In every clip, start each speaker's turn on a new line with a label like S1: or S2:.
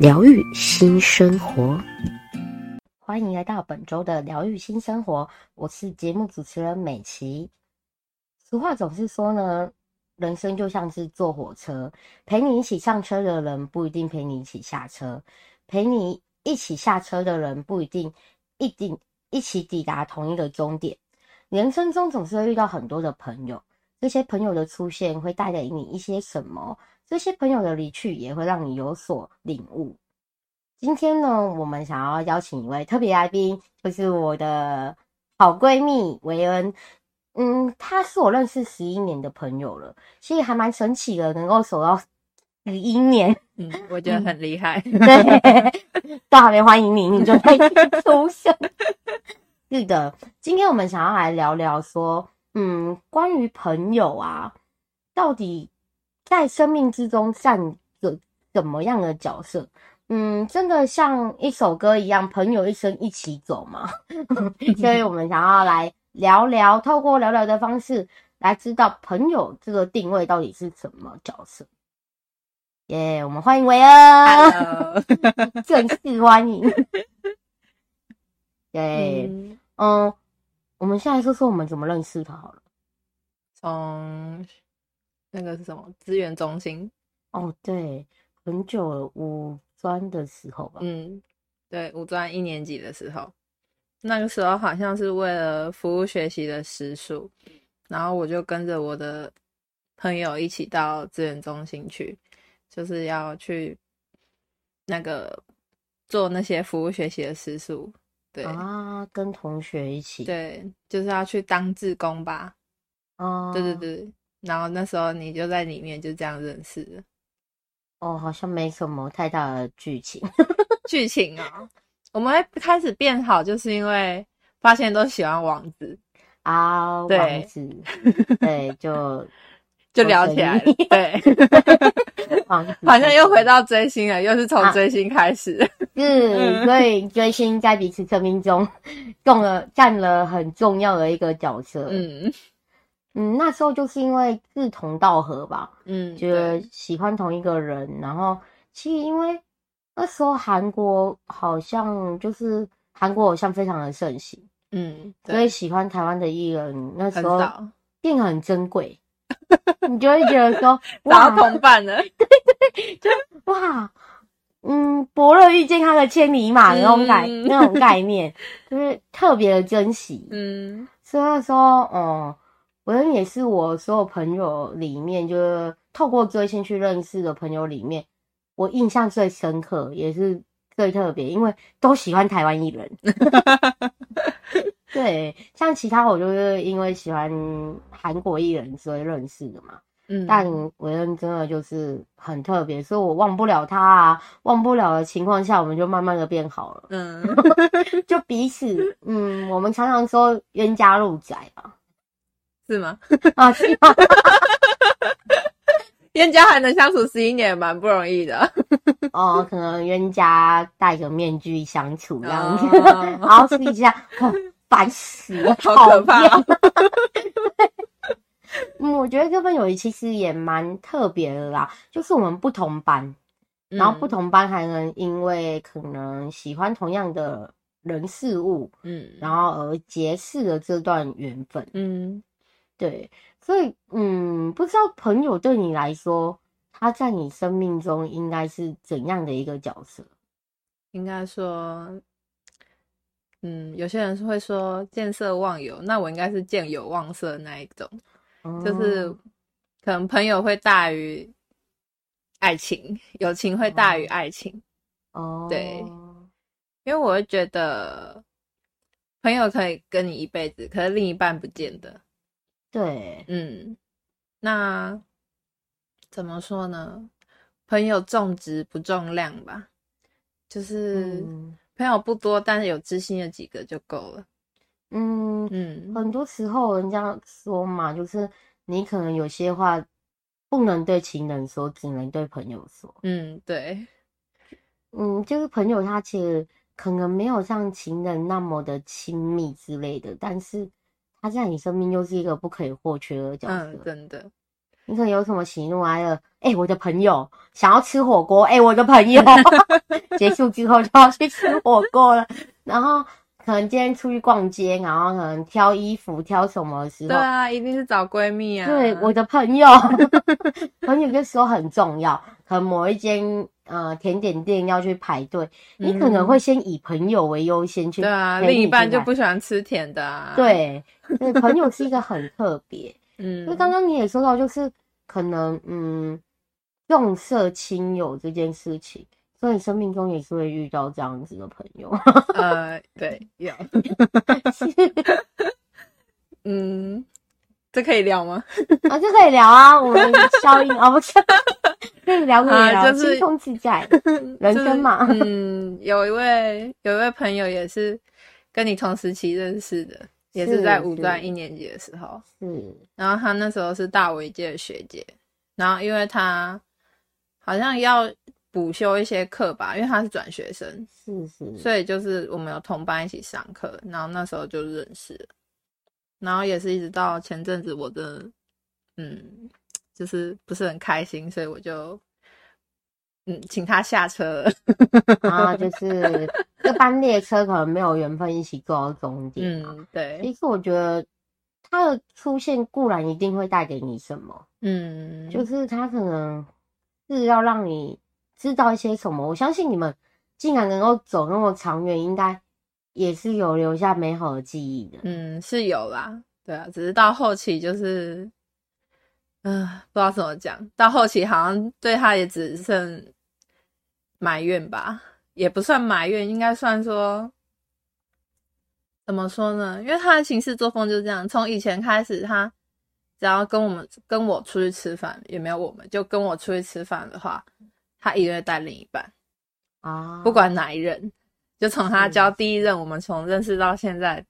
S1: 疗愈新生活，欢迎来到本周的疗愈新生活。我是节目主持人美琪。俗话总是说呢，人生就像是坐火车，陪你一起上车的人不一定陪你一起下车，陪你一起下车的人不一定一定一起抵达同一个终点。人生中总是会遇到很多的朋友，这些朋友的出现会带给你一些什么？这些朋友的离去也会让你有所领悟。今天呢，我们想要邀请一位特别来宾，就是我的好闺蜜维恩。嗯，她是我认识十一年的朋友了，其实还蛮神奇的，能够守到十一年。
S2: 嗯，我觉得很厉害。
S1: 嗯、对，都还没欢迎你，你就开始出现。是的，今天我们想要来聊聊说，嗯，关于朋友啊，到底。在生命之中占着怎么样的角色？嗯，真的像一首歌一样，朋友一生一起走吗？所以我们想要来聊聊，透过聊聊的方式来知道朋友这个定位到底是什么角色。耶、yeah，我们欢迎维恩. 正式欢迎。耶、yeah, 嗯，嗯，我们现在说说我们怎么认识他好了。
S2: 从那个是什么资源中心？
S1: 哦，对，很久了，五专的时候吧。
S2: 嗯，对，五专一年级的时候，那个时候好像是为了服务学习的时数，然后我就跟着我的朋友一起到资源中心去，就是要去那个做那些服务学习的时数。对
S1: 啊，跟同学一起。
S2: 对，就是要去当志工吧。
S1: 哦，
S2: 对对对。然后那时候你就在里面就这样认识的，
S1: 哦，好像没什么太大的剧情，
S2: 剧情啊，我们会开始变好，就是因为发现都喜欢王子
S1: 啊，王子，对，就
S2: 就聊起来了，对，王子好像又回到追星了，又是从追星开始，
S1: 是、啊，所以追星在彼此生命中，中了占了很重要的一个角色，
S2: 嗯。
S1: 嗯，那时候就是因为志同道合吧，
S2: 嗯，
S1: 觉得喜欢同一个人，然后其实因为那时候韩国好像就是韩国偶像非常的盛行，
S2: 嗯，
S1: 所以喜欢台湾的艺人那时候变得很珍贵，你就会觉得说
S2: 哇，同伴了，
S1: 对对，就哇，嗯，伯乐遇见他的千里马那种概、嗯、那种概念，就是特别的珍惜，
S2: 嗯，
S1: 所以说，哦。维恩也是我所有朋友里面，就是透过追星去认识的朋友里面，我印象最深刻，也是最特别，因为都喜欢台湾艺人。对，像其他我就是因为喜欢韩国艺人所以认识的嘛。
S2: 嗯，
S1: 但维恩真的就是很特别，所以我忘不了他啊，忘不了的情况下，我们就慢慢的变好了。
S2: 嗯，
S1: 就彼此，嗯，我们常常说冤家路窄吧。
S2: 是吗？
S1: 啊，是吗？
S2: 冤家还能相处十一年，蛮不容易的。
S1: 哦，可能冤家戴个面具相处这样子，哦、然后试一下，烦、哦、死了，
S2: 好可怕、哦。
S1: 嗯，我觉得这份友谊其实也蛮特别的啦，就是我们不同班，然后不同班还能因为可能喜欢同样的人事物，
S2: 嗯，
S1: 然后而结识了这段缘分，
S2: 嗯。
S1: 对，所以嗯，不知道朋友对你来说，他在你生命中应该是怎样的一个角色？
S2: 应该说，嗯，有些人是会说见色忘友，那我应该是见友忘色那一种，哦，就是可能朋友会大于爱情，友情会大于爱情。
S1: 哦，
S2: 对，因为我会觉得朋友可以跟你一辈子，可是另一半不见得。
S1: 对，
S2: 嗯，那怎么说呢？朋友重质不重量吧。就是朋友不多，但是有知心的几个就够了。
S1: 嗯嗯，很多时候人家说嘛，就是你可能有些话不能对情人说，只能对朋友说。
S2: 嗯，对。
S1: 嗯，就是朋友他其实可能没有像情人那么的亲密之类的，但是他在你生命又是一个不可以或缺的角色。
S2: 嗯，真的。
S1: 你可能有什么喜怒哀乐？哎、欸，我的朋友想要吃火锅，哎、欸，我的朋友 结束之后就要去吃火锅了，然后。可能今天出去逛街，然后可能挑衣服、挑什么的时候，对
S2: 啊，一定是找闺蜜啊。
S1: 对，我的朋友，朋友这时候很重要。可能某一间呃甜点店要去排队，嗯，你可能会先以朋友为优先去。
S2: 对啊，另一半就不喜欢吃甜的啊。
S1: 对，对，朋友是一个很特别。嗯，所以刚刚你也说到，就是可能嗯重色轻友这件事情。所以生命中也是会遇到这样子的朋友。
S2: 呃，对，有。嗯，这可以聊吗？
S1: 啊，这可以聊啊，我们消音啊，不是，可以聊可以聊，轻松自在，人生嘛。
S2: 嗯，有一位有一位朋友也是跟你同时期认识的，也是在五专一年级的时候。
S1: 嗯。
S2: 然后他那时候是大我一届的学姐，然后因为他好像要。补修一些课吧，因为他是转学生，
S1: 是是，
S2: 所以就是我们有同班一起上课，然后那时候就认识了，然后也是一直到前阵子，我的嗯，就是不是很开心，所以我就嗯请他下车了，
S1: 然后就 是这班列车可能没有缘分一起坐到终点，
S2: 嗯，对。
S1: 其实我觉得他的出现固然一定会带给你什么，
S2: 嗯，
S1: 就是他可能是要让你。知道一些什么？我相信你们竟然能够走那么长远，应该也是有留下美好的记忆的。
S2: 嗯，是有啦，对啊，只是到后期就是，嗯、不知道怎么讲。到后期好像对他也只剩埋怨吧，也不算埋怨，应该算说怎么说呢？因为他的行事作风就是这样，从以前开始，他只要跟我们跟我出去吃饭，也没有我们就跟我出去吃饭的话。他一定会带另一半。
S1: 啊，
S2: 不管哪一任，就从他交第一任，我们从认识到现在，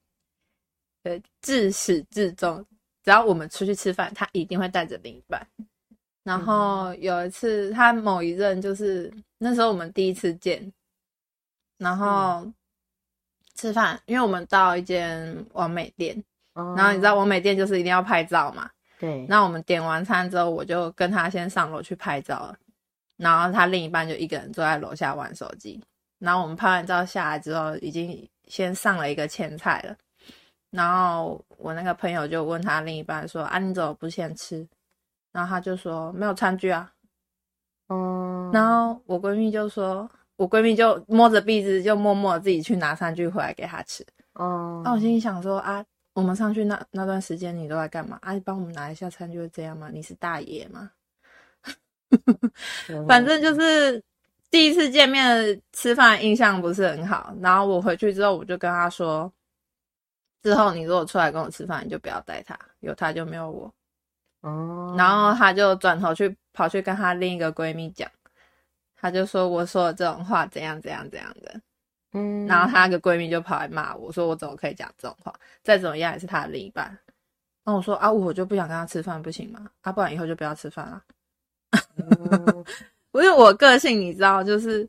S2: 对，自始至终，只要我们出去吃饭，他一定会带着另一半。然后有一次，他某一任就是那时候我们第一次见，然后吃饭，因为我们到一间完美店，然后你知道完美店就是一定要拍照嘛，
S1: 对。
S2: 那我们点完餐之后，我就跟他先上楼去拍照了。然后他另一半就一个人坐在楼下玩手机。然后我们拍完照下来之后，已经先上了一个前菜了。然后我那个朋友就问他另一半说：“啊，你怎么不先吃？”然后他就说：“没有餐具啊。”
S1: 嗯。
S2: 然后我闺蜜就说：“我闺蜜就摸着鼻子，就默默自己去拿餐具回来给他吃。”
S1: 哦。
S2: 那我心里想说：“啊，我们上去那那段时间你都在干嘛？啊，你帮我们拿一下餐具会这样吗？你是大爷吗？” 反正就是第一次见面吃饭印象不是很好，然后我回去之后我就跟他说，之后你如果出来跟我吃饭，你就不要带他，有他就没有我。
S1: 哦，
S2: 然后他就转头去跑去跟他另一个闺蜜讲，他就说我说的这种话怎样怎样怎样的，
S1: 嗯，
S2: 然后他那个闺蜜就跑来骂我说我怎么可以讲这种话，再怎么样也是他的另一半。那我说啊，我就不想跟他吃饭，不行吗？啊，不然以后就不要吃饭了。不是我个性，你知道，就是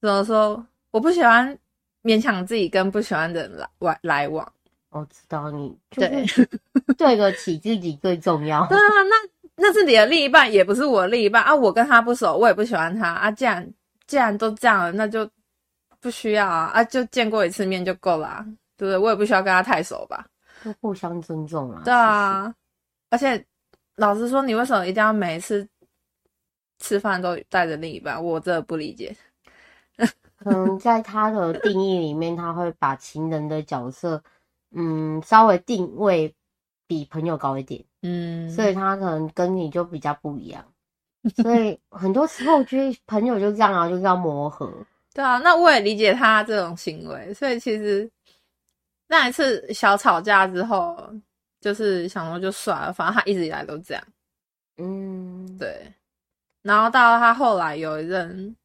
S2: 怎么说，我不喜欢勉强自己跟不喜欢的人来来来往。
S1: 我知道你对 对得起自己最重要。
S2: 对啊，那那是你的另一半，也不是我的另一半啊。我跟他不熟，我也不喜欢他啊。既然既然都这样了，那就不需要啊啊，就见过一次面就够了啊，对不对？我也不需要跟他太熟吧，
S1: 就互相尊重啊。
S2: 对啊，而且。老实说，你为什么一定要每一次吃饭都带着另一半？我真的不理解。
S1: 可能，在他的定义里面，他会把情人的角色，嗯，稍微定位比朋友高一点。
S2: 嗯，
S1: 所以他可能跟你就比较不一样。所以很多时候，我觉得朋友就这样啊，就是要磨合。
S2: 对啊，那我也理解他这种行为。所以其实那一次小吵架之后。就是想说就算了，反正他一直以来都这样，
S1: 嗯，
S2: 对。然后到他后来有一任，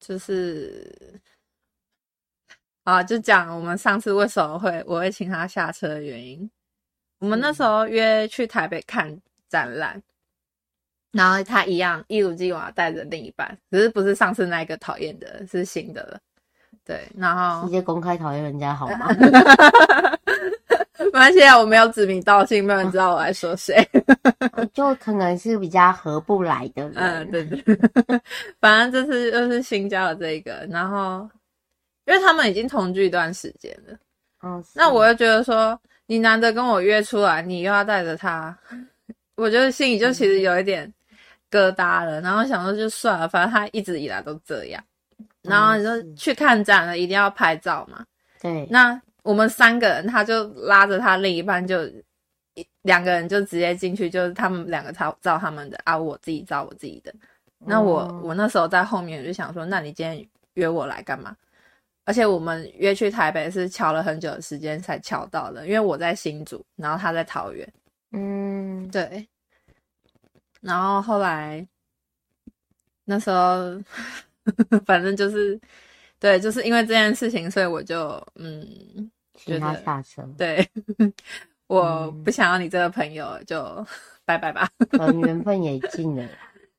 S2: 就是啊，就讲我们上次为什么会我会请他下车的原因。我们那时候约去台北看展览，然后他一样一如既往带着另一半，只是不是上次那个讨厌的，是新的了。对，然后
S1: 直接公开讨厌人家好吗？
S2: 没关系啊，我没有指名道姓，没有人知道我在说谁。
S1: 就可能是比较合不来的人。
S2: 嗯，对对。反正这次又是新交的这个，然后因为他们已经同居一段时间了，
S1: 嗯，
S2: 那我又觉得说。你难得跟我约出来，你又要带着他，我觉得心里就其实有一点疙瘩了。然后想说就算了，反正他一直以来都这样。然后你就去看展了，一定要拍照嘛。
S1: 对。
S2: 那我们三个人，他就拉着他另一半，就两个人就直接进去，就是他们两个照照他们的啊，我自己照我自己的。那我我那时候在后面，我就想说，那你今天约我来干嘛？而且我们约去台北是敲了很久的时间才敲到的，因为我在新竹，然后他在桃园。
S1: 嗯，
S2: 对。然后后来那时候，反正就是，对，就是因为这件事情，所以我就嗯，
S1: 请他下车。
S2: 对，我不想要你这个朋友，就 拜拜吧。
S1: 嗯，缘分也尽了。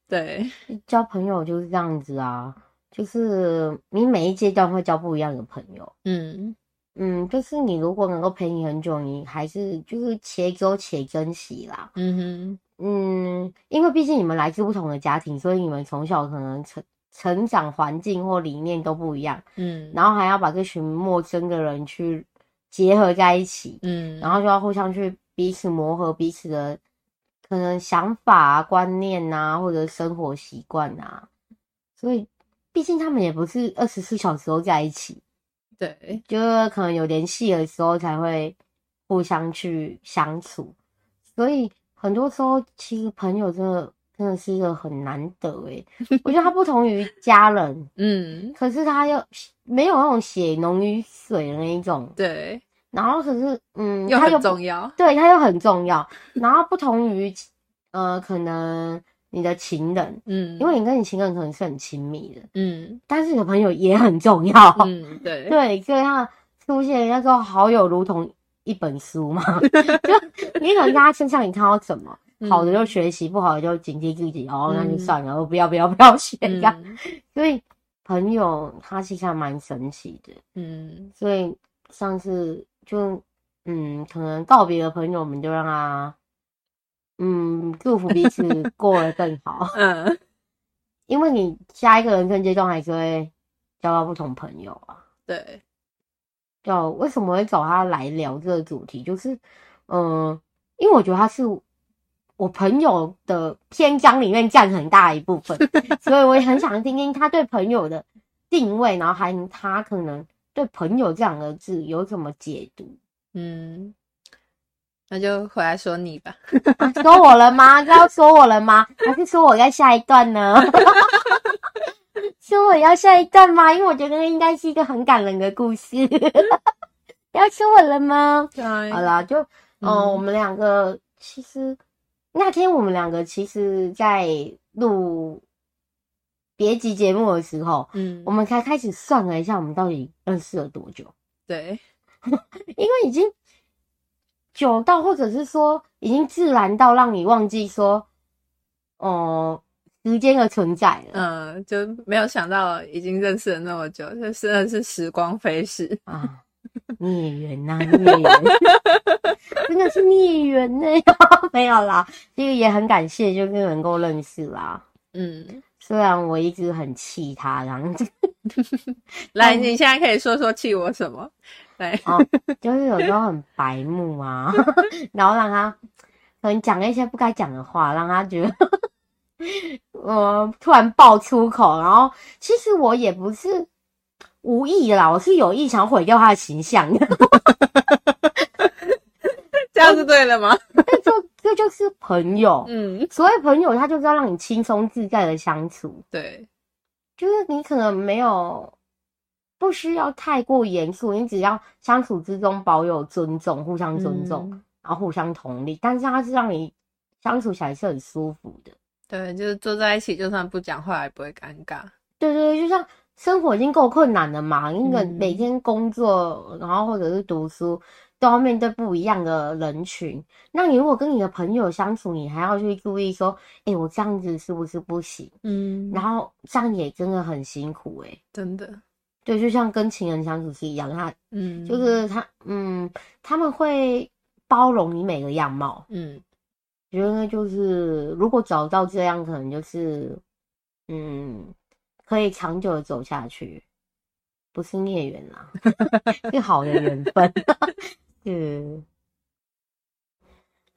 S2: 对，
S1: 交朋友就是这样子啊。就是你每一阶段会交不一样的朋友，
S2: 嗯
S1: 嗯，就是你如果能够陪你很久，你还是就是且走且珍惜啦，
S2: 嗯哼，
S1: 嗯，因为毕竟你们来自不同的家庭，所以你们从小可能成成长环境或理念都不一样，
S2: 嗯，
S1: 然后还要把这群陌生的人去结合在一起，
S2: 嗯，
S1: 然后就要互相去彼此磨合彼此的可能想法啊、观念啊，或者生活习惯啊，所以。毕竟他们也不是二十四小时都在一起，
S2: 对，
S1: 就是可能有联系的时候才会互相去相处，所以很多时候其实朋友真的真的是一个很难得诶，我觉得他不同于家人，
S2: 嗯，
S1: 可是他又没有那种血浓于水的那一种，
S2: 对，
S1: 然后可是嗯，
S2: 又很重要，
S1: 对，他又很重要，然后不同于呃可能。你的情人，嗯，因为你跟你情人可能是很亲密的，嗯，但是你的朋友也很重要，
S2: 嗯，对，
S1: 对，所以他出现那时候好友如同一本书嘛，就你可能在他身上你看到什么，嗯、好的就学习，不好的就警惕自己，哦，那就算了，嗯、我不要不要不要学呀，嗯、所以朋友他其实还蛮神奇的，嗯，所以上次就嗯，可能告别的朋友，我们就让他。嗯，祝福彼此 过得更好。嗯，因为你下一个人生阶段还是会交到不同朋友啊。
S2: 对，
S1: 就为什么会找他来聊这个主题？就是，嗯，因为我觉得他是我朋友的篇章里面占很大一部分，所以我也很想听听他对朋友的定位，然后还他可能对朋友这两个字有怎么解读。
S2: 嗯。那就回来说你吧，
S1: 啊、说我了吗？要说我了吗？还是说我要下一段呢？说我要下一段吗？因为我觉得应该是一个很感人的故事。要说我了吗？
S2: 对，
S1: 好啦，就嗯、呃，我们两个其实那天我们两个其实，在录别集节目的时候，嗯，我们才开始算了一下，我们到底认识了多久？
S2: 对，
S1: 因为已经。久到，或者是说已经自然到让你忘记说，哦、呃，时间的存在了。
S2: 嗯，就没有想到已经认识了那么久，就真的是时光飞逝
S1: 啊！孽缘呐，孽缘，真的是孽缘呢。没有啦，这个也很感谢，就是能够认识啦。
S2: 嗯，
S1: 虽然我一直很气他，然后
S2: 来，你现在可以说说气我什么？对，
S1: 哦，就是有时候很白目啊，然后让他可能讲了一些不该讲的话，让他觉得，我突然爆粗口，然后其实我也不是无意的啦，我是有意想毁掉他的形象的，
S2: 这样是对的吗？
S1: 这就是朋友，嗯，所谓朋友，他就是要让你轻松自在的相处，
S2: 对，
S1: 就是你可能没有。不需要太过严肃，你只要相处之中保有尊重，互相尊重，嗯、然后互相同理。但是它是让你相处起来是很舒服的。
S2: 对，就是坐在一起，就算不讲话也不会尴尬。
S1: 对对对，就像生活已经够困难了嘛，因为每天工作，嗯、然后或者是读书，都要面对不一样的人群。那你如果跟你的朋友相处，你还要去注意说，哎、欸，我这样子是不是不行？嗯，然后这样也真的很辛苦哎、欸，
S2: 真的。
S1: 对，就像跟情人相处是一样，他，嗯，就是他，嗯，他们会包容你每个样貌，嗯，觉得就是如果找到这样，可能就是，嗯。可以长久的走下去，不是孽缘啦，是好的缘分。是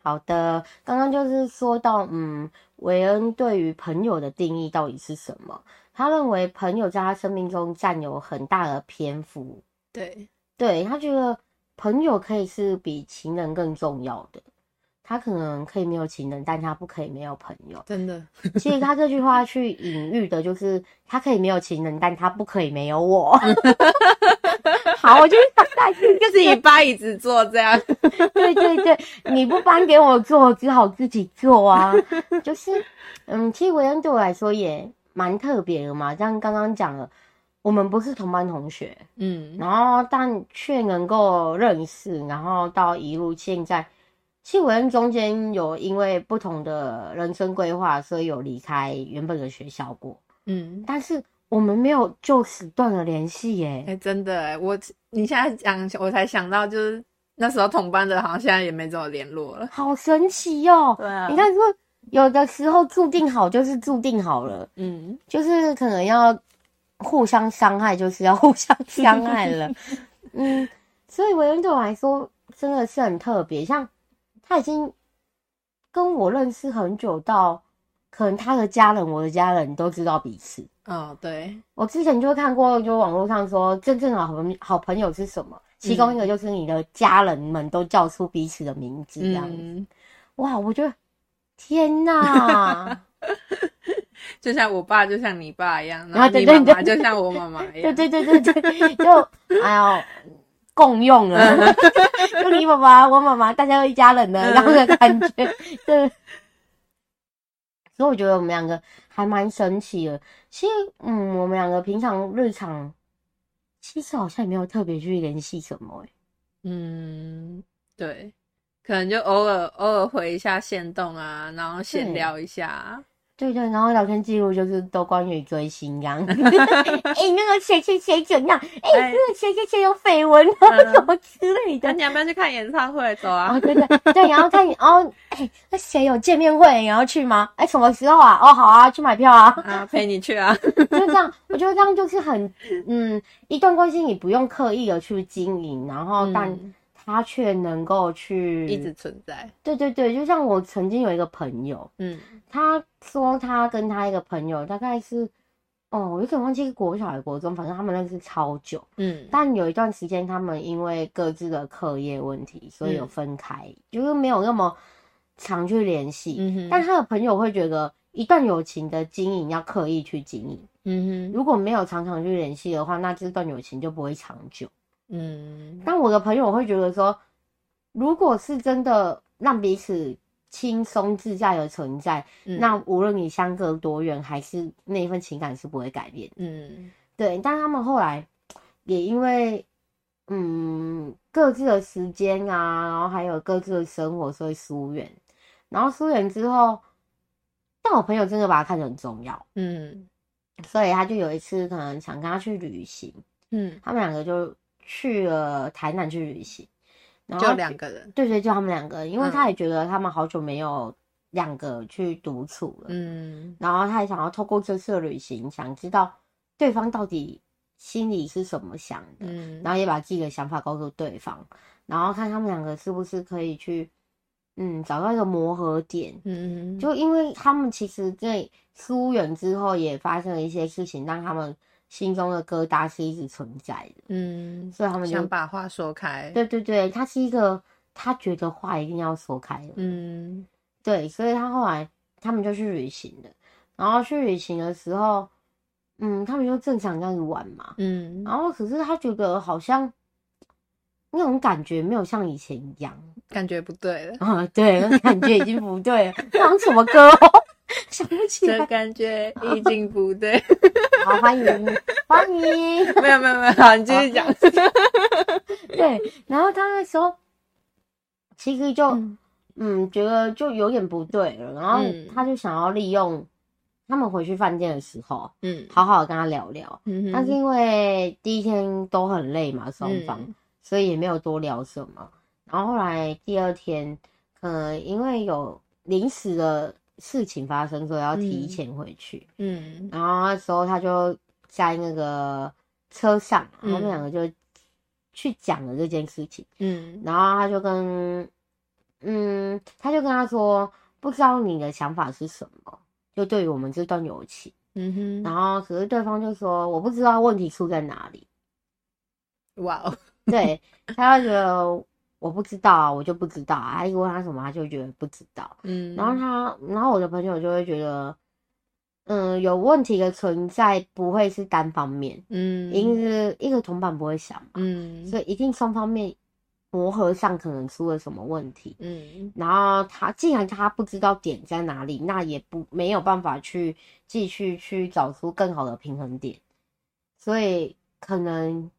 S1: 好的，刚刚就是说到，嗯，韦恩对于朋友的定义到底是什么？他认为朋友在他生命中占有很大的篇幅。
S2: 对，
S1: 对，他觉得朋友可以是比情人更重要的。他可能可以没有情人，但他不可以没有朋友。
S2: 真的，
S1: 其实他这句话去隐喻的就是，他可以没有情人，但他不可以没有我。好，我就是想带
S2: 就是你搬椅子坐这样。
S1: 对对对，你不搬给我坐，只好自己坐啊。就是，嗯，其实韦恩对我来说也蛮特别的嘛。像刚刚讲了，我们不是同班同学，嗯，然后但却能够认识，然后到一路现在。其实韦恩中间有因为不同的人生规划，所以有离开原本的学校过。嗯，但是我们没有就此断了联系耶。
S2: 哎、欸，真的哎，我你现在讲，我才想到，就是那时候同班的，好像现在也没怎么联络了。
S1: 好神奇哟、喔！
S2: 对啊，
S1: 你看说有的时候注定好就是注定好了。嗯，就是可能要互相伤害，就是要互相 伤害了。嗯，所以维恩对我来说真的是很特别，像。他已经跟我认识很久，到可能他的家人、我的家人都知道彼此。
S2: 哦，对，
S1: 我之前就看过，就网络上说，真正的好朋好朋友是什么？其中一个就是你的家人们都叫出彼此的名字，这样子。嗯、哇，我觉得天哪！
S2: 就像我爸，就像你爸一样，然后你妈妈就像我妈妈一样。
S1: 对对对对对，就哎呦。共用了，就你妈妈，我妈妈，大家都一家人的，然后的感觉，对。所以我觉得我们两个还蛮神奇的。其实，嗯，我们两个平常日常，其实好像也没有特别去联系什么，欸，
S2: 嗯，对，可能就偶尔偶尔回一下线动啊，然后闲聊一下。
S1: 对对，然后聊天记录就是都关于追星这样。哎、欸，那个谁谁谁怎样？哎、欸，那个谁谁谁有绯闻啊，什么之类的。
S2: 那你要不要去看演唱会？走啊！
S1: 哦、对对对，然后看，然后哎，那谁有见面会？你要去吗？哎，什么时候啊？哦，好啊，去买票啊！
S2: 啊，陪你去啊！
S1: 就这样，我觉得这样就是很嗯，一段关系你不用刻意的去经营，然后但他却能够去
S2: 一直存在。
S1: 对对对，就像我曾经有一个朋友，嗯。他说他跟他一个朋友大概是，哦，我有点忘记国小还是国中，反正他们认识超久。嗯，但有一段时间他们因为各自的课业问题，所以有分开，嗯、就是没有那么常去联系。嗯哼，但他的朋友会觉得，一段友情的经营要刻意去经营。嗯哼，如果没有常常去联系的话，那这段友情就不会长久。嗯，但我的朋友会觉得说，如果是真的让彼此。轻松自在的存在，嗯、那无论你相隔多远，还是那一份情感是不会改变。嗯，对。但他们后来也因为嗯各自的时间啊，然后还有各自的生活，所以疏远。然后疏远之后，但我朋友真的把他看得很重要。嗯，所以他就有一次可能想跟他去旅行。嗯，他们两个就去了台南去旅行。然后
S2: 就两个人，
S1: 对对，就他们两个人，因为他也觉得他们好久没有两个去独处了，嗯，然后他也想要透过这次的旅行，想知道对方到底心里是怎么想的，嗯，然后也把自己的想法告诉对方，然后看他们两个是不是可以去，嗯，找到一个磨合点，嗯，就因为他们其实在疏远之后也发生了一些事情，让他们。心中的疙瘩是一直存在的，嗯，所以他们就
S2: 想把话说开。
S1: 对对对，他是一个他觉得话一定要说开的，嗯，对，所以他后来他们就去旅行了，然后去旅行的时候，嗯，他们就正常这样子玩嘛，嗯，然后可是他觉得好像那种感觉没有像以前一样，
S2: 感觉不对了，
S1: 啊，对，感觉已经不对了，唱什么歌？想不起来，
S2: 这感觉已经不对。
S1: 好，欢迎欢迎，
S2: 没有没有没有，好，你继续讲。
S1: 对，然后他那时候其实就嗯，嗯，觉得就有点不对了，然后他就想要利用他们回去饭店的时候，嗯，好好的跟他聊聊。嗯，但是因为第一天都很累嘛，双方，嗯，所以也没有多聊什么。然后后来第二天，可能因为有临时的事情发生，所以要提前回去。嗯，嗯然后那时候他就在那个车上，他们两个就去讲了这件事情。嗯，然后他就跟，嗯，他就跟他说，不知道你的想法是什么，就对于我们这段友情。嗯哼，然后可是对方就说，我不知道问题出在哪里。哇哦，对，他就觉得。我不知道啊，我就不知道啊。他一问他什么，他就觉得不知道。嗯，然后他，然后我的朋友就会觉得，嗯，有问题的存在不会是单方面，嗯，一定是一个铜板不会想嘛，嗯，所以一定双方面磨合上可能出了什么问题，嗯，然后他既然他不知道点在哪里，那也不没有办法去继续去找出更好的平衡点，所以可能。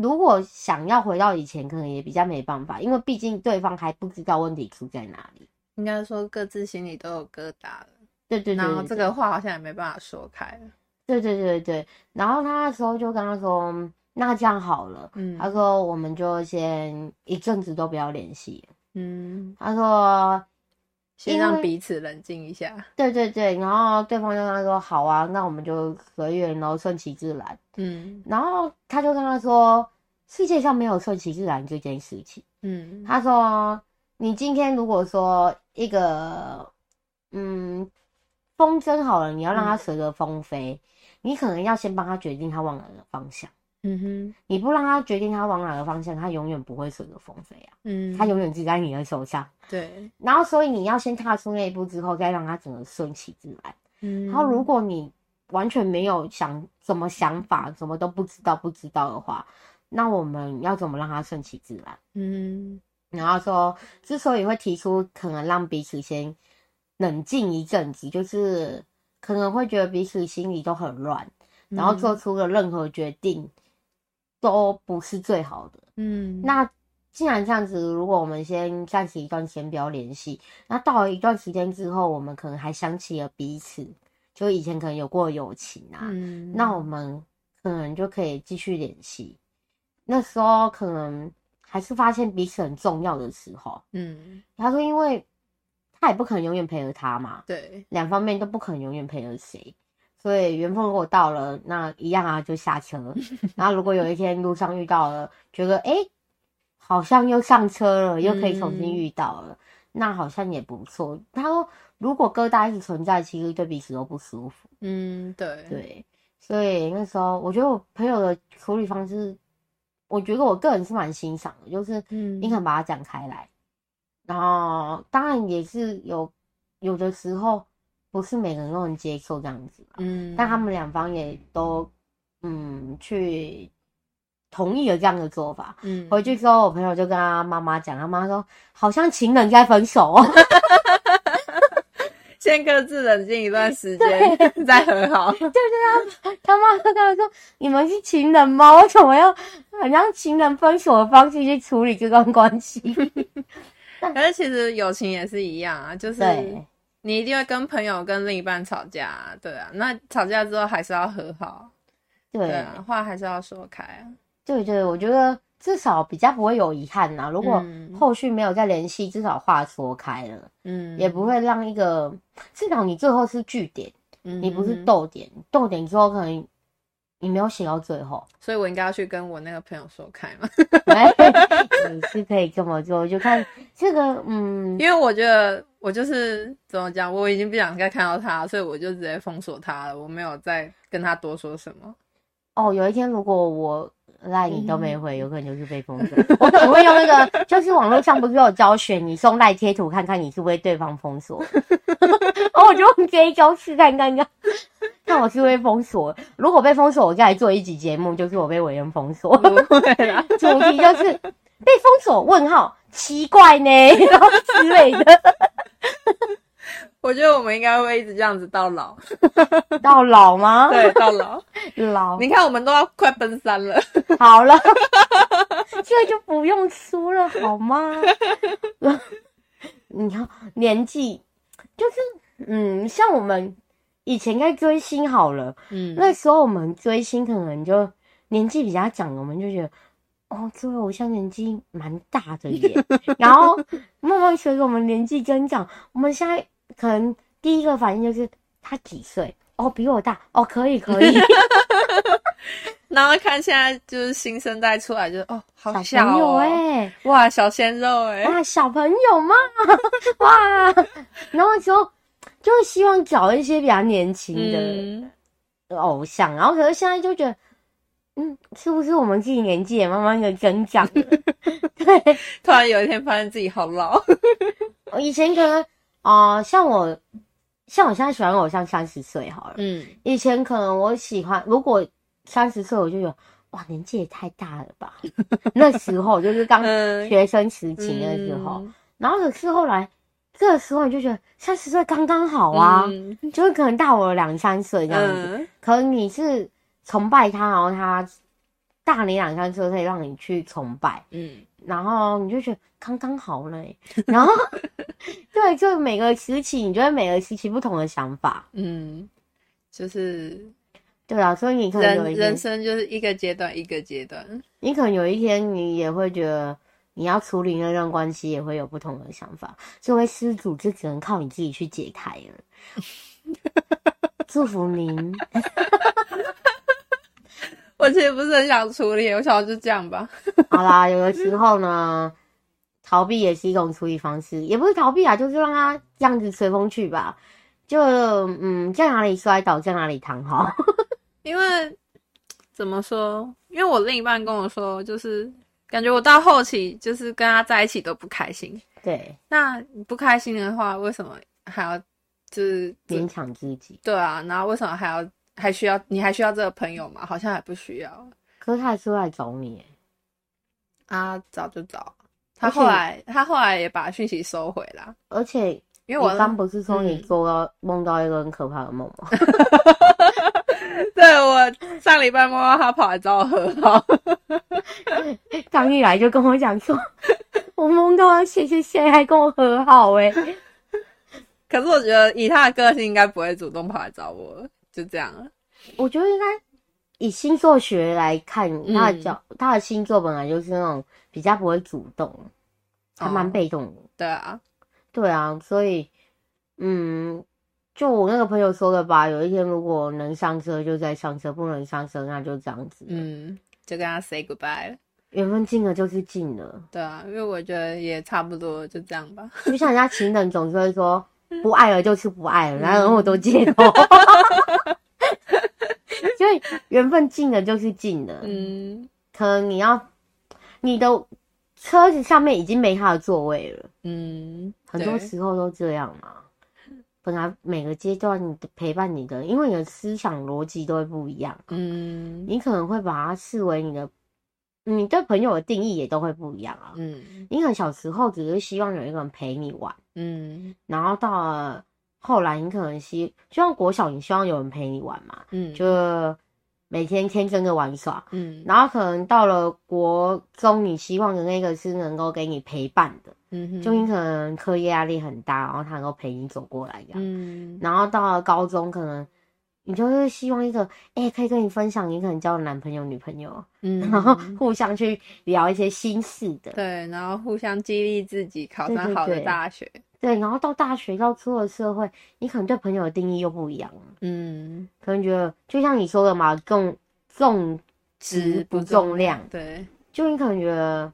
S1: 如果想要回到以前，可能也比较没办法，因为毕竟对方还不知道问题出在哪里。
S2: 应该说各自心里都有疙瘩了。
S1: 对对对，对，
S2: 然后这个话好像也没办法说开了。
S1: 对对对对，然后他那时候就跟他说：“那这样好了。”嗯，他说：“我们就先一阵子都不要联系。”嗯，他说：“
S2: 先让彼此冷静一下。”
S1: 对对对，然后对方就跟他说：“好啊，那我们就随缘，然后顺其自然。”嗯，然后他就跟他说：“世界上没有顺其自然这件事情。”嗯，他说：“你今天如果说一个，嗯，风筝好了，你要让它随着风飞，嗯、你可能要先帮他决定他往哪个方向。嗯哼，你不让他决定他往哪个方向，他永远不会随着风飞啊。嗯，他永远只在你的手上。对，然后所以你要先踏出那一步之后，再让他整个顺其自然。嗯，然后如果你。完全没有想什么想法，什么都不知道，不知道的话，那我们要怎么让他顺其自然？嗯，然后说，之所以会提出可能让彼此先冷静一阵子，就是可能会觉得彼此心里都很乱，然后做出了任何决定都不是最好的。嗯，那既然这样子，如果我们先暂时一段时间不要联系，那到了一段时间之后，我们可能还想起了彼此。就以前可能有过友情啊，嗯，那我们可能就可以继续联系。那时候可能还是发现彼此很重要的时候，嗯，他说，因为他也不可能永远陪着他嘛，对，两方面都不可能永远陪着谁，所以缘分如果到了，那一样啊，就下车。然后如果有一天路上遇到了，觉得哎，欸，好像又上车了，又可以重新遇到了，嗯，那好像也不错。他说。如果疙瘩一直存在，其实对彼此都不舒服。嗯，对对，所以那时候我觉得我朋友的处理方式，我觉得我个人是蛮欣赏的，就是嗯，你肯把它讲开来，然后当然也是有有的时候不是每个人都能接受这样子，嗯，但他们两方也都嗯去同意了这样的做法。嗯，回去之后，我朋友就跟他妈妈讲，他妈说好像情人在分手哦。
S2: 先各自冷静一段时间，再和好。
S1: 对对啊，他妈跟他说：“你们是情人吗？为什么要好像情人分手的方式去处理这段关系？”
S2: 可是其实友情也是一样啊，就是你一定会跟朋友、跟另一半吵架，对啊。那吵架之后还是要和好，对啊，话还是要说开啊。
S1: 对对，我觉得。至少比较不会有遗憾呐。如果后续没有再联系，至少话说开了，嗯，也不会让一个至少你最后是据点，嗯，你不是逗点，逗点之后可能你没有写到最后，
S2: 所以我应该要去跟我那个朋友说开嘛。
S1: 你是可以这么做，就看这个，嗯，
S2: 因为我觉得我就是怎么讲，我已经不想再看到他，所以我就直接封锁他了，我没有再跟他多说什么。
S1: 哦，有一天如果我。赖你都没回，有可能就是被封锁。我可能会用那个，就是网络上不是有教学，你送赖贴图看看你是不是被对方封锁。然 后我就用这一招试看看看，看我是被封锁。如果被封锁，我再来做一集节目，就是我被委员封锁。对啦，主题就是被封锁？问号，奇怪呢，然后之类的。
S2: 我觉得我们应该会一直这样子到老，
S1: 到老吗？
S2: 对，到老
S1: 老。
S2: 你看，我们都要快奔三了。
S1: 好了，这就不用说了，好吗？你看年纪，就是嗯，像我们以前在追星好了，嗯，那时候我们追星可能就年纪比较长，我们就觉得。哦，这位偶像年纪蛮大的耶，然后慢慢随着我们年纪增长，我们现在可能第一个反应就是他几岁？哦，比我大。哦，可以可以。
S2: 然后看现在就是新生代出来，就是哦，好小
S1: 朋友哎，
S2: 哇，小鲜肉哎，
S1: 哇，小朋友嘛，哇，然后就就是希望找一些比较年轻的偶像，然后可是现在就觉得。嗯，是不是我们自己年纪也慢慢的增长了？对，
S2: 突然有一天发现自己好老。
S1: 我 以前可能啊、呃，像我，像我现在喜欢偶像三十岁好了。嗯，以前可能我喜欢，如果三十岁，我就觉得哇，年纪也太大了吧。那时候就是刚学生时期那时候，嗯、然后可是后来这个时候你就觉得三十岁刚刚好啊，嗯、就是可能大我两三岁这样子。嗯、可能你是。崇拜他，然后他大你两三岁，可以让你去崇拜，嗯，然后你就觉得刚刚好嘞，然后 对，就每个时期，你觉得每个时期不同的想法，
S2: 嗯，就是
S1: 对啊，所以你可能有一
S2: 人生就是一个阶段一个阶段，
S1: 你可能有一天你也会觉得你要处理那段关系，也会有不同的想法。作为施主，就只能靠你自己去解开了。祝福您。
S2: 我其实不是很想处理，我想就这样吧。
S1: 好啦，有的时 候呢，逃避也是一种处理方式，也不是逃避啊，就是让他这样子随风去吧。就嗯，在哪里摔倒在哪里躺好。
S2: 因为怎么说？因为我另一半跟我说，就是感觉我到后期就是跟他在一起都不开心。
S1: 对，
S2: 那你不开心的话，为什么还要就是
S1: 勉强自己？
S2: 对啊，然后为什么还要？还需要你还需要这个朋友吗？好像还不需要。
S1: 可是他还是会来找你，
S2: 啊，找就找。他后来他后来也把讯息收回了。
S1: 而且，
S2: 因为我
S1: 刚不是说你做到梦到一个很可怕的梦吗？
S2: 嗯、对，我上礼拜梦到他跑来找我和好，
S1: 刚一来就跟我讲说，我梦到谢谢谢还跟我和好哎。
S2: 可是我觉得以他的个性，应该不会主动跑来找我。就这样了，
S1: 我觉得应该以星座学来看，他的角，嗯、他的星座本来就是那种比较不会主动，还蛮被动的。
S2: 哦。对啊，
S1: 对啊，所以，嗯，就我那个朋友说的吧，有一天如果能上车就在上车，不能上车那就这样子。
S2: 嗯，就跟他 say goodbye 了。
S1: 缘分尽了就是尽了。
S2: 对啊，因为我觉得也差不多，就这样吧。
S1: 就像人家情人总是会说。不爱了就是不爱了，然后有那么多借口，所以缘分尽了就是尽了。嗯，可能你要你的车子上面已经没他的座位了。嗯，很多时候都这样嘛。本来每个阶段你陪伴你的，因为你的思想逻辑都会不一样。嗯，你可能会把它视为你的。你对朋友的定义也都会不一样啊。嗯，你可能小时候只是希望有一个人陪你玩，嗯，然后到了后来，你可能希希望国小，你希望有人陪你玩嘛，嗯，就每天天真的玩耍，嗯，然后可能到了国中，你希望的那个是能够给你陪伴的，嗯哼，就你可能课业压力很大，然后他能够陪你走过来这样，嗯，然后到了高中，可能。你就是希望一个，哎、欸，可以跟你分享，你可能交的男朋友、女朋友，嗯，然后互相去聊一些心事的，
S2: 对，然后互相激励自己考上好的大
S1: 学，对，然后到大学到出了社会，你可能对朋友的定义又不一样了，嗯，可能觉得就像你说的嘛，重重质不重量，
S2: 对，
S1: 就你可能觉得。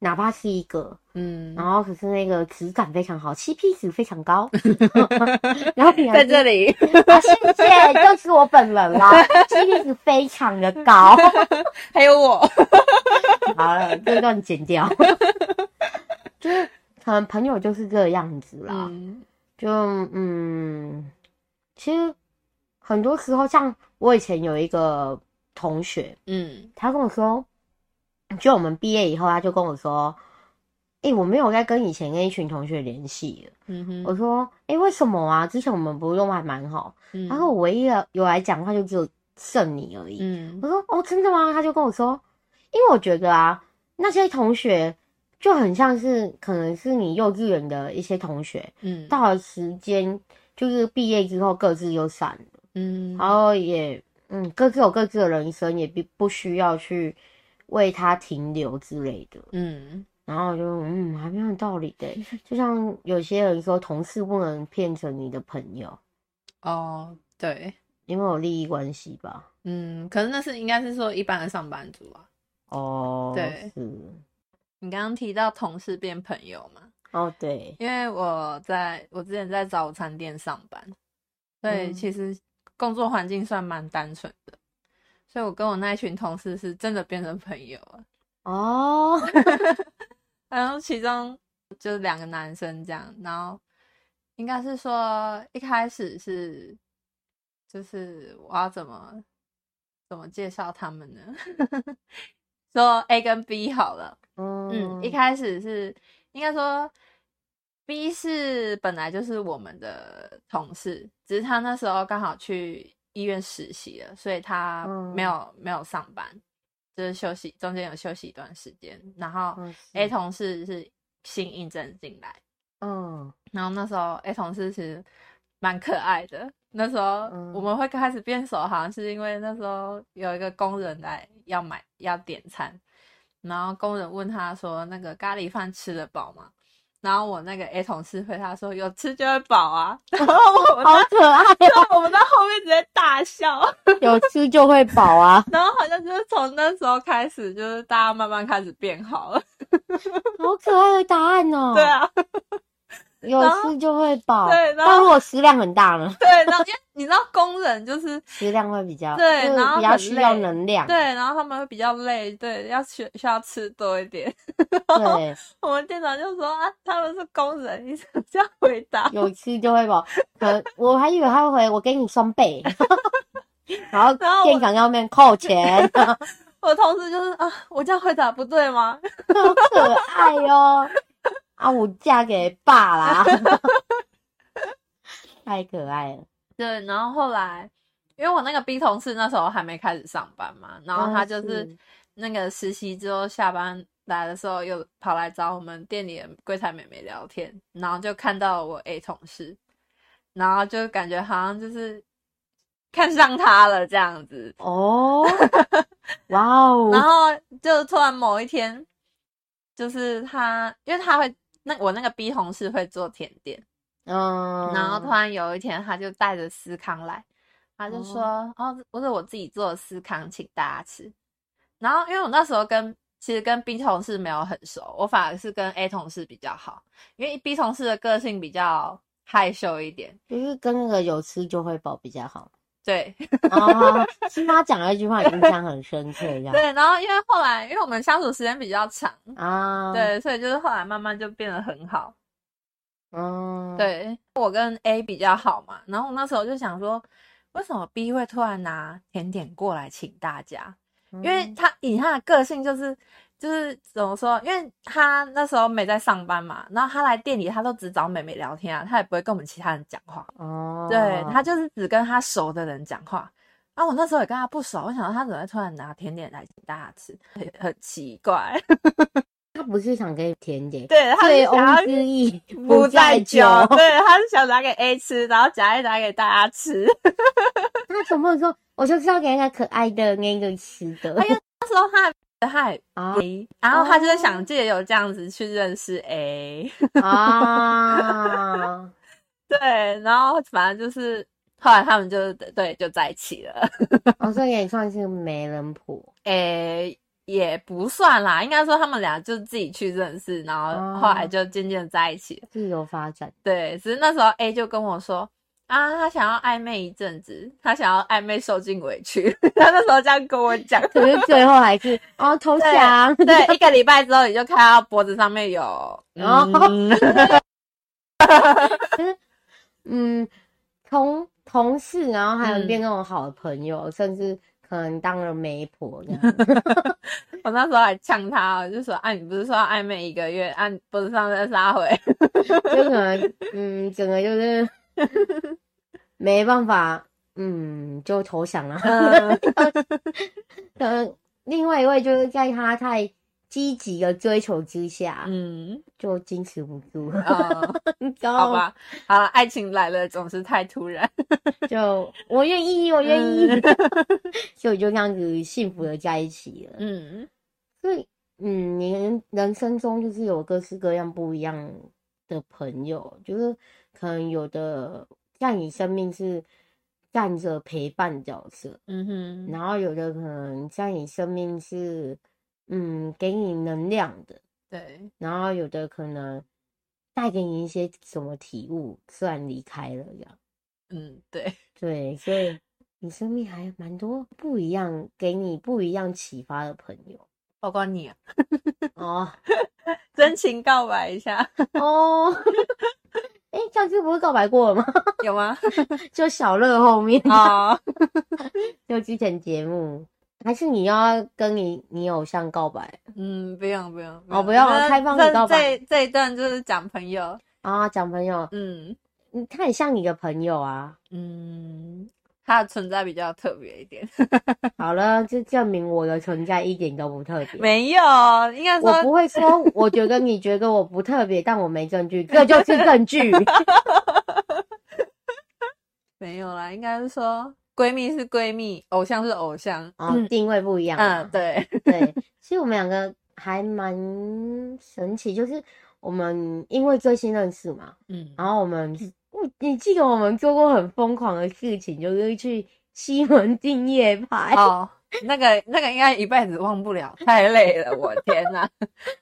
S1: 哪怕是一个，嗯，然后可是那个质感非常好，CP 值非常高，然后你
S2: 在这里，
S1: 啊，谢谢，就是我本人啦，CP 值非常的高，
S2: 还有我，
S1: 好了，这段剪掉，就是可能朋友就是这个样子啦，嗯。就嗯，其实很多时候，像我以前有一个同学，嗯，他跟我说。就我们毕业以后，他就跟我说：“哎、欸，我没有在跟以前那一群同学联系了。
S2: 嗯哼，
S1: 我说，哎、欸，为什么啊？之前我们不是都还蛮好。嗯，然后我唯一有来讲话就只有剩你而已。嗯，我说，哦，真的吗？他就跟我说，因为我觉得啊，那些同学就很像是可能是你幼稚园的一些同学。嗯，到了时间就是毕业之后各自就散了。嗯，然后也嗯各自有各自的人生，也不不需要去为他停留之类的。嗯。然后就嗯，还蛮有道理的，就像有些人说，同事不能变成你的朋友
S2: 哦，对，
S1: 因为有利益关系吧。
S2: 嗯，可是那是应该是说一般的上班族啊。
S1: 哦，
S2: 对，
S1: 是。
S2: 你刚刚提到同事变朋友嘛？
S1: 哦，对，
S2: 因为我在我之前在早餐店上班，所以其实工作环境算蛮单纯的，所以我跟我那一群同事是真的变成朋友了。
S1: 哦。
S2: 然后其中就是两个男生这样，然后应该是说一开始是，就是我要怎么怎么介绍他们呢？说 A 跟 B 好了，嗯，嗯，一开始是应该说 B 是本来就是我们的同事，只是他那时候刚好去医院实习了，所以他没有、嗯、没有上班。就是休息，中间有休息一段时间，然后 A 同事是新应征进来，嗯，然后那时候 A 同事是蛮可爱的，那时候我们会开始变熟，好像是因为那时候有一个工人来要买要点餐，然后工人问他说：“那个咖喱饭吃得饱吗？”然后我那个 A 同事回他说：“有吃就会饱啊。”然后我
S1: 好可爱哦，
S2: 我们在后面直接大笑。
S1: 有吃就会饱啊。
S2: 然后好像就是从那时候开始，就是大家慢慢开始变好了。
S1: 好可爱的答案哦。
S2: 对啊。
S1: 有吃就会饱，
S2: 对。然
S1: 后但如果食量很大呢？
S2: 对，然后因为你知道工人就是
S1: 食量会比较
S2: 对，然后
S1: 比较需要能量，
S2: 对，然后他们会比较累，对，要需需要吃多一点。
S1: 对，
S2: 我们店长就说啊，他们是工人，你怎么这样回答？
S1: 有吃就会饱，可我还以为他会回我给你双倍，然后店长要面扣钱。
S2: 我同事就是啊，我这样回答不对吗？
S1: 好可爱哟、喔。啊！我嫁给爸啦，太可爱了。
S2: 对，然后后来，因为我那个 B 同事那时候还没开始上班嘛，然后他就是那个实习之后下班来的时候，又跑来找我们店里的柜台妹妹聊天，然后就看到我 A 同事，然后就感觉好像就是看上他了这样子
S1: 哦，哇哦，
S2: 然后就突然某一天，就是他，因为他会。那我那个 B 同事会做甜点，嗯，然后突然有一天他就带着司康来，他就说：“哦，哦，不是我自己做的司康，请大家吃。”然后因为我那时候跟其实跟 B 同事没有很熟，我反而是跟 A 同事比较好，因为 B 同事的个性比较害羞一点，
S1: 就是跟那个有吃就会饱比较好。
S2: 对，
S1: 哦，是他讲了一句话，印象很深刻，这样。
S2: 对，然后因为后来，因为我们相处时间比较长啊，对，所以就是后来慢慢就变得很好。嗯，对，我跟 A 比较好嘛，然后我那时候就想说，为什么 B 会突然拿甜点过来请大家？因为他以他的个性就是。就是怎么说？因为他那时候没在上班嘛，然后他来店里，他都只找妹妹聊天啊，他也不会跟我们其他人讲话。哦，对，他就是只跟他熟的人讲话。啊，我那时候也跟他不熟，我想到他怎么会突然拿甜点来请大家吃，很很奇怪。
S1: 他不是想给甜点，
S2: 对，他是想要
S1: 醉翁之意
S2: 不在酒，对，他是想拿给 A 吃，然后夹一夹给大家吃。
S1: 他怎么说？我就是要给那个可爱的那个吃的。
S2: 哎呀，那时候他。然后他就在想借由这样子去认识 A
S1: 啊，
S2: 对，然后反正就是后来他们就对就在一起了。
S1: 哦，所以也算是媒人婆，
S2: 诶，也不算啦，应该说他们俩就自己去认识，然后后来就渐渐在一起，
S1: 自由发展。
S2: 对，只是那时候 A 就跟我说。啊，他想要暧昧一阵子，他想要暧昧受尽委屈，他那时候这样跟我讲，
S1: 可是最后还是 哦投降。
S2: 对，对一个礼拜之后，你就看到脖子上面有，嗯，嗯，同同事，然后还有变那种好的朋友，嗯、甚至
S1: 可能当了媒婆这样。
S2: 我那时候还呛他，我就说：“啊，你不是说要暧昧一个月，啊，脖子上再撒回，
S1: 就可能嗯，整个就是没办法，嗯，就投降了。可能 另外一位就是在他太。”积极的追求之下，嗯，就坚持不住。
S2: 哦、好吧，好了，爱情来了总是太突然。
S1: 就我愿意，我愿意，嗯、所以就这样子幸福的在一起了。嗯，所以嗯，你人人生中就是有各式各样不一样的朋友，就是可能有的在你生命是站着陪伴角色，嗯哼，然后有的可能在你生命是。嗯，给你能量的，
S2: 对，
S1: 然后有的可能带给你一些什么体悟，虽然离开了这样，
S2: 嗯，对，
S1: 对，所以你生命还蛮多不一样，给你不一样启发的朋友，
S2: 包括你啊，
S1: 哦，
S2: 真情告白一下。
S1: 哦，哎，上次不是告白过了吗？
S2: 有吗？
S1: 就小乐后面
S2: 啊，哦、
S1: 就之前节目。还是你要跟你你偶像告白？
S2: 嗯，不用不用，
S1: 哦，不用开放你告白。
S2: 这这一段就是讲朋友
S1: 啊，讲朋友。嗯，他很像你的朋友啊。
S2: 嗯，他的存在比较特别一点。
S1: 好了，就证明我的存在一点都不特别。
S2: 没有，应该说
S1: 我不会说，我觉得你觉得我不特别，但我没证据，这就是证据。
S2: 没有啦，应该是说。闺蜜是闺蜜，偶像是偶像，
S1: 哦，定位不一样。
S2: 嗯，对
S1: 对，其实我们两个还蛮神奇，就是我们因为最新认识嘛，嗯，然后我们，你记得我们做过很疯狂的事情，就是去西门町夜拍。
S2: 哦 那个那个应该一辈子忘不了，太累了，我天哪！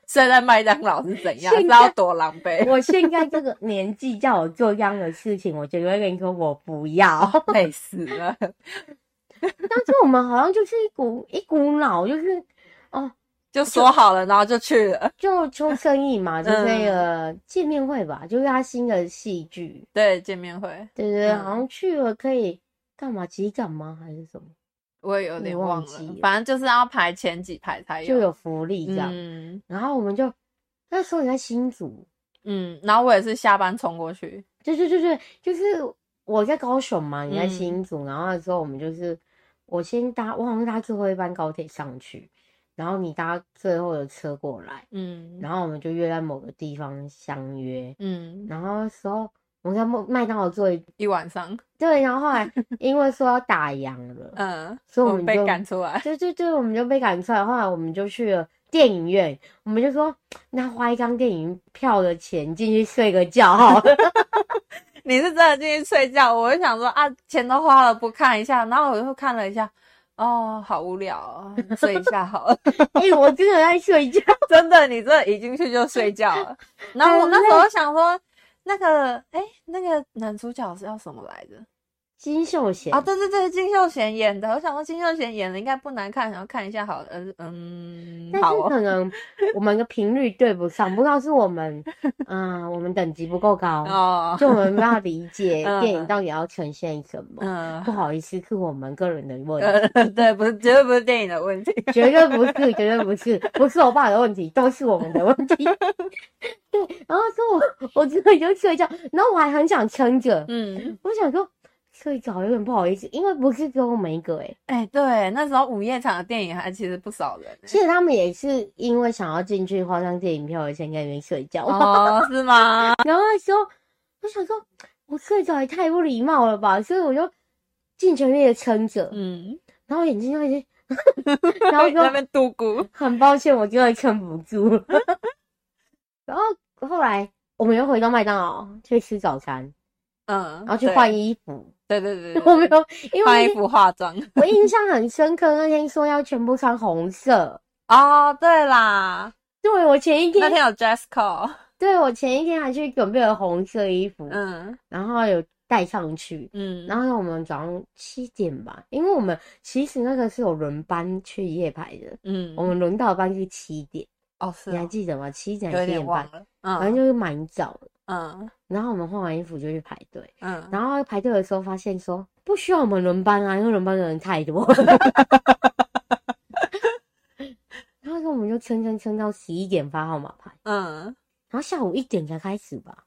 S2: 睡在麦当劳是怎样？知道多狼狈？
S1: 我现在这个年纪叫我做这样的事情，我绝对跟你说我不要，
S2: 累死了。
S1: 当时我们好像就是一股一股脑，就是哦，
S2: 就说好了，然后就去了，
S1: 就做生意嘛，就那个见面会吧，就是他新的戏剧，
S2: 对，见面会，
S1: 对对对，好像去了可以干嘛？急赶吗？还是什么？
S2: 我也有点忘了，反正就是要排前几排才有，
S1: 就有福利这样。嗯，然后我们就那时候你在新竹，
S2: 嗯，然后我也是下班冲过去，
S1: 对对对对，就是我在高雄嘛，你在新竹，嗯、然后那时候我们就是我先搭，我好像搭最后一班高铁上去，然后你搭最后的车过来，嗯，然后我们就约在某个地方相约，嗯，然后那时候。我在麦麦当劳坐
S2: 一晚上，
S1: 对，然后后来 因为说要打烊了，嗯，所以我们就
S2: 被赶出来，
S1: 对对对，我们就被赶出来。后来我们就去了电影院，我们就说那花一张电影票的钱进去睡个觉好了。
S2: 你是真的进去睡觉？我就想说啊，钱都花了，不看一下。然后我就看了一下，哦，好无聊哦，睡一下好了。
S1: 哎、欸，我真的在睡觉，
S2: 真的，你这一进去就睡觉了。然后 我那时候想说。那个，哎、欸，那个男主角是叫什么来着？
S1: 金秀贤
S2: 啊，对对对，金秀贤演的。我想说金秀贤演的应该不难看，然后看一下好了。嗯，
S1: 但是可能我们的频率对不上，不知道是我们，嗯、呃，我们等级不够高哦，就我们没法理解 电影到底要呈现什么。嗯，不好意思，是我们个人的问题。
S2: 嗯、对，不是，绝对不是电影的问题，
S1: 绝对不是，绝对不是，不是我爸的问题，都是我们的问题。对，然后说我我真的就睡觉，然后我还很想撑着，嗯，我想说。睡着有点不好意思，因为不是只有我们一个哎、欸。
S2: 哎、欸，对，那时候午夜场的电影还其实不少人、欸。
S1: 其实他们也是因为想要进去花上电影票的钱在那边睡觉。
S2: 哦，是吗？
S1: 然后那时候我想说，我睡着也太不礼貌了吧，所以我就尽全力的撑着。嗯，然后眼睛就已经，然后
S2: 在那边度咕。
S1: 很抱歉，我真的撑不住了。然后后来我们又回到麦当劳去吃早餐。嗯，然后去换衣服。
S2: 对对对，对，
S1: 我没有，因为
S2: 换衣服化妆。
S1: 我印象很深刻，那天说要全部穿红色。
S2: 哦，对啦，
S1: 对，我前一天
S2: 那天有 dress code。
S1: 对，我前一天还去准备了红色衣服，嗯，然后有带上去，嗯，然后我们早上七点吧，因为我们其实那个是有轮班去夜排的，嗯，我们轮到班是七点。
S2: 哦，是，
S1: 你还记得吗？七点七点半，
S2: 嗯，
S1: 反正就是蛮早的。
S2: 嗯，
S1: 然后我们换完衣服就去排队，嗯，然后排队的时候发现说不不需要我们轮班啊，因为轮班的人太多。然后说我们就撑撑撑到十一点发号码牌，
S2: 嗯，
S1: 然后下午一点才开始吧。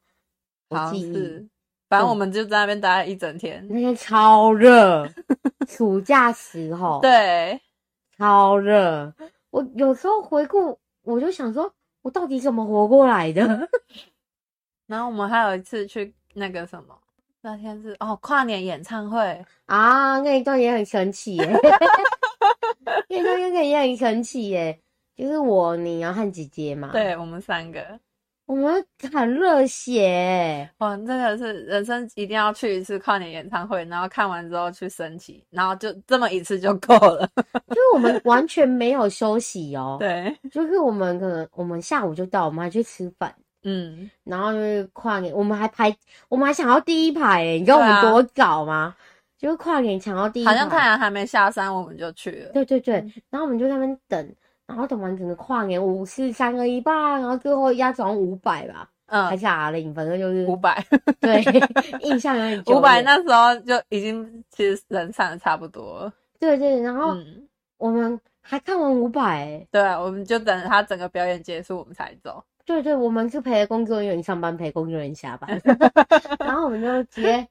S2: 好像是，反正我们就在那边待了一整天。
S1: 那天超热，暑假时候，
S2: 对，
S1: 超热。我有时候回顾，我就想说，我到底怎么活过来的？
S2: 然后我们还有一次去那个什么，那天是哦跨年演唱会
S1: 啊，那一段也很神奇耶，那一段那个也很神奇耶，就是我、你然后和姐姐嘛，
S2: 对我们三个。
S1: 我们很热血
S2: 哇！真的是人生一定要去一次跨年演唱会，然后看完之后去升旗，然后就这么一次就够了。
S1: 就是我们完全没有休息哦。
S2: 对，
S1: 就是我们可能我们下午就到，我们还去吃饭，
S2: 嗯，
S1: 然后就是跨年，我们还排，我们还抢到第一排诶，你知道我们多早吗？啊、就是跨年抢到第一排，
S2: 好像太阳还没下山我们就去了。
S1: 对对对，然后我们就在那边等。然后等完整个跨年，五四三二一吧，然后最后压总五百吧，嗯，还是阿玲，反正就是
S2: 五百，
S1: 对，印象有点久。
S2: 五百那时候就已经其实人散的差不多了。
S1: 对对，然后我们还看完五百，
S2: 对，我们就等他整个表演结束，我们才走。
S1: 对对，我们是陪工作人员上班，陪工作人员下班，然后我们就直接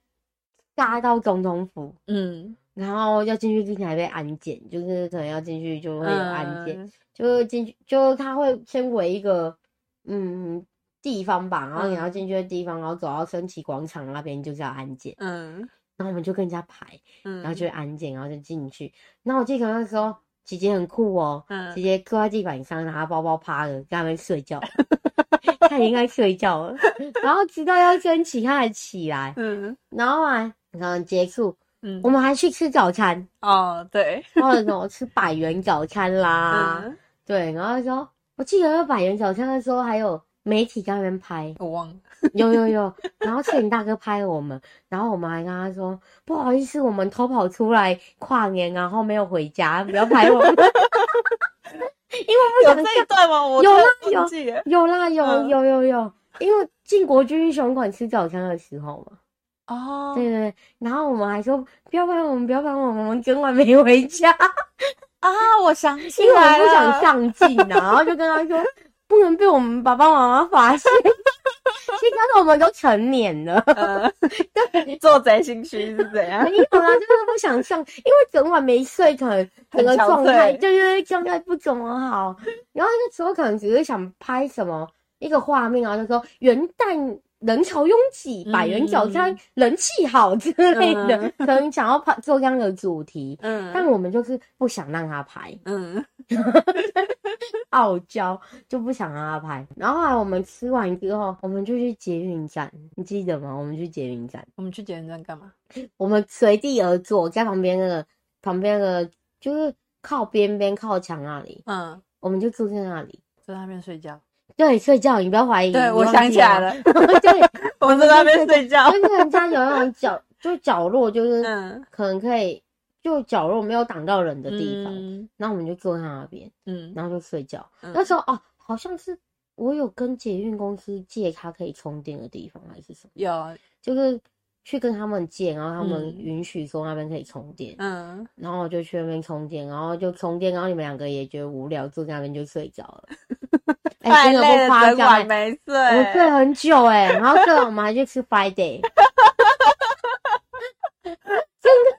S1: 搭到总统府，嗯，然后要进去之前还被安检，就是可能要进去就会有安检。嗯。就是进去，就他会先围一个嗯地方吧，然后你要进去的地方，嗯、然后走到升旗广场那边就是要安检，嗯，然后我们就跟人家排，嗯，然后就安检，然后就进去。那我记得那时候姐姐很酷哦，嗯，姐姐坐在地板上，拿包包趴着，在那边睡觉，她应该睡觉了。然后直到要升旗，她才起来，嗯，然后啊，然后结束。嗯，我们还去吃早餐。
S2: 哦，对，
S1: 然后什么吃百元早餐啦。嗯。对，然后说，我记得要百元早餐的时候，还有媒体在那边拍，
S2: 我忘了，
S1: 有有有，然后摄影大哥拍了我们，然后我们还跟他说，不好意思，我们偷跑出来跨年，然后没有回家，不要拍我们，因为不想
S2: 有这一段吗？我
S1: 有啦有有啦有有有有，有，因为进国军英雄馆吃早餐的时候嘛，哦，对对对，然后我们还说不要拍我们，不要拍我们，我们今晚没回家。
S2: 啊，我想起来了，
S1: 因为我不想上镜啊，然后就跟他说，不能被我们爸爸妈妈发现。其实我们都成年了，呃、
S2: 对，做贼心虚是怎样？
S1: 没有啦就是不想上，因为整晚没睡，可能整个状态就是状态不怎么好。然后那时候可能只是想拍什么一个画面啊，就说元旦。人潮拥挤，百元早餐，嗯、人气好之类的，嗯、可能想要拍做这样的主题，嗯，但我们就是不想让他拍，嗯，傲娇就不想让他拍。然后后来我们吃完之后，我们就去捷运站，你记得吗？我们去捷运站，
S2: 我们去捷运站干嘛？
S1: 我们随地而坐，在旁边那个旁边那个就是靠边边靠墙那里，嗯，我们就坐在那里，
S2: 在那边睡觉。
S1: 对，睡觉，你不要怀疑。
S2: 对，我想起来了。
S1: 对，
S2: 我在那边睡觉。
S1: 就是人家有那种角，就角落，就是可能可以，就角落没有挡到人的地方，然后我们就坐在那边，嗯，然后就睡觉。那时候哦，好像是我有跟捷运公司借它可以充电的地方，还是什么？
S2: 有，
S1: 就是去跟他们借，然后他们允许说那边可以充电，嗯，然后我就去那边充电，然后就充电，然后你们两个也觉得无聊，坐在那边就睡着了。
S2: 太累了，整晚没睡，
S1: 我睡很久哎，然后最后我们还去吃 Friday，真的，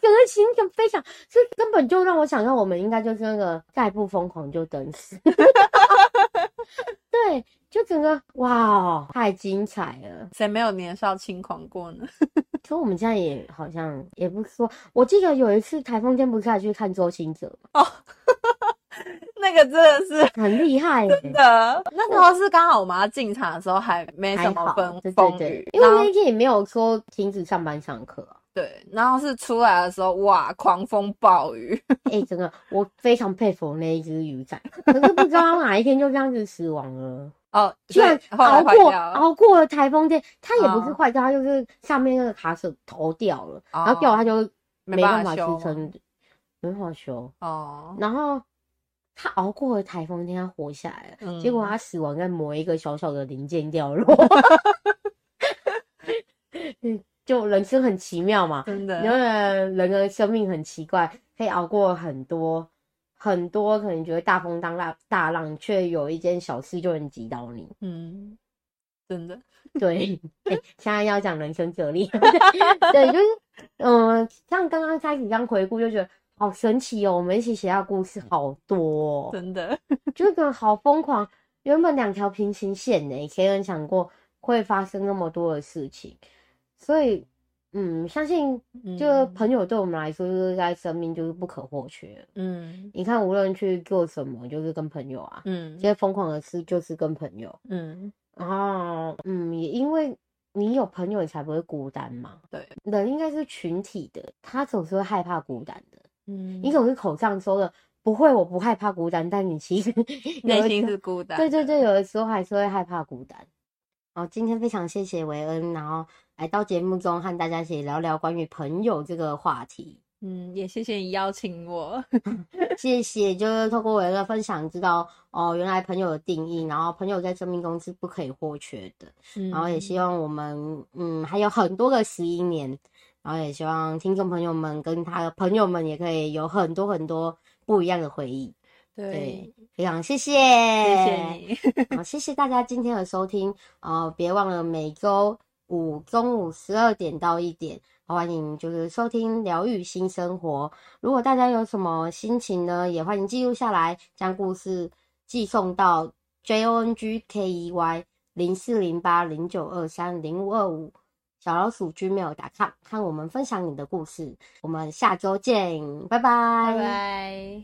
S1: 整个行程非常，这根本就让我想到我们应该就是那个再不疯狂就等死，对，就整个哇，太精彩了，
S2: 谁没有年少轻狂过呢？
S1: 其实我们现在也好像也不说，我记得有一次台风天不是还去看周星哲吗？哦。
S2: 那个真的是
S1: 很厉害，
S2: 真的。那时候是刚好我们要进场的时候，还没什么风风雨，
S1: 因为那天也没有说停止上班上课。
S2: 对，然后是出来的时候，哇，狂风暴雨。
S1: 哎，真的，我非常佩服那一只鱼仔，可是不知道哪一天就这样子死亡了。哦，居然熬过熬过了台风天，它也不是坏掉，它就是上面那个卡榫头掉了，然后掉了它就没办法支撑，没办法修。哦，然后。他熬过了台风天，他活下来了。嗯、结果他死亡在某一个小小的零件掉落。就人生很奇妙嘛，
S2: 真的，
S1: 因为人的生命很奇怪，可以熬过很多很多，可能觉得大风当大大浪，却有一件小事就能击倒你。
S2: 嗯，真的，
S1: 对。现在要讲人生哲理，对，就是嗯、呃，像刚刚开始刚回顾，就觉得好神奇哦，我们一起写下故事好多、哦，
S2: 真的，
S1: 就是个好疯狂。原本两条平行线呢，谁能想过会发生那么多的事情？所以，嗯，相信就朋友对我们来说，就是在生命就是不可或缺。嗯，你看，无论去做什么，就是跟朋友啊，嗯，这些疯狂的事就是跟朋友，嗯，然后，嗯，也因为你有朋友，你才不会孤单嘛。对，人应该是群体的，他总是会害怕孤单的。嗯，你总是口上说的。不会，我不害怕孤单，但你其实
S2: 内心是孤单。
S1: 对对对，有的时候还是会害怕孤单。好，今天非常谢谢维恩，然后来到节目中和大家一起聊聊关于朋友这个话题。
S2: 嗯，也谢谢你邀请我。
S1: 谢谢，就是透过维恩的分享，知道哦，原来朋友的定义，然后朋友在生命中是不可以或缺的。嗯，然后也希望我们，嗯，还有很多个十一年，然后也希望听众朋友们跟他的朋友们也可以有很多很多。不一样的回忆，对，非常谢谢，
S2: 谢谢你，
S1: 好，谢谢大家今天的收听啊！呃，别忘了每周五中午十二点到一点，欢迎就是收听疗愈新生活。如果大家有什么心情呢，也欢迎记录下来，将故事寄送到 j o n g k e y 零四零八零九二三零五二五。小老鼠 gmail.com，看我们分享你的故事，我们下周见，拜拜，
S2: 拜拜。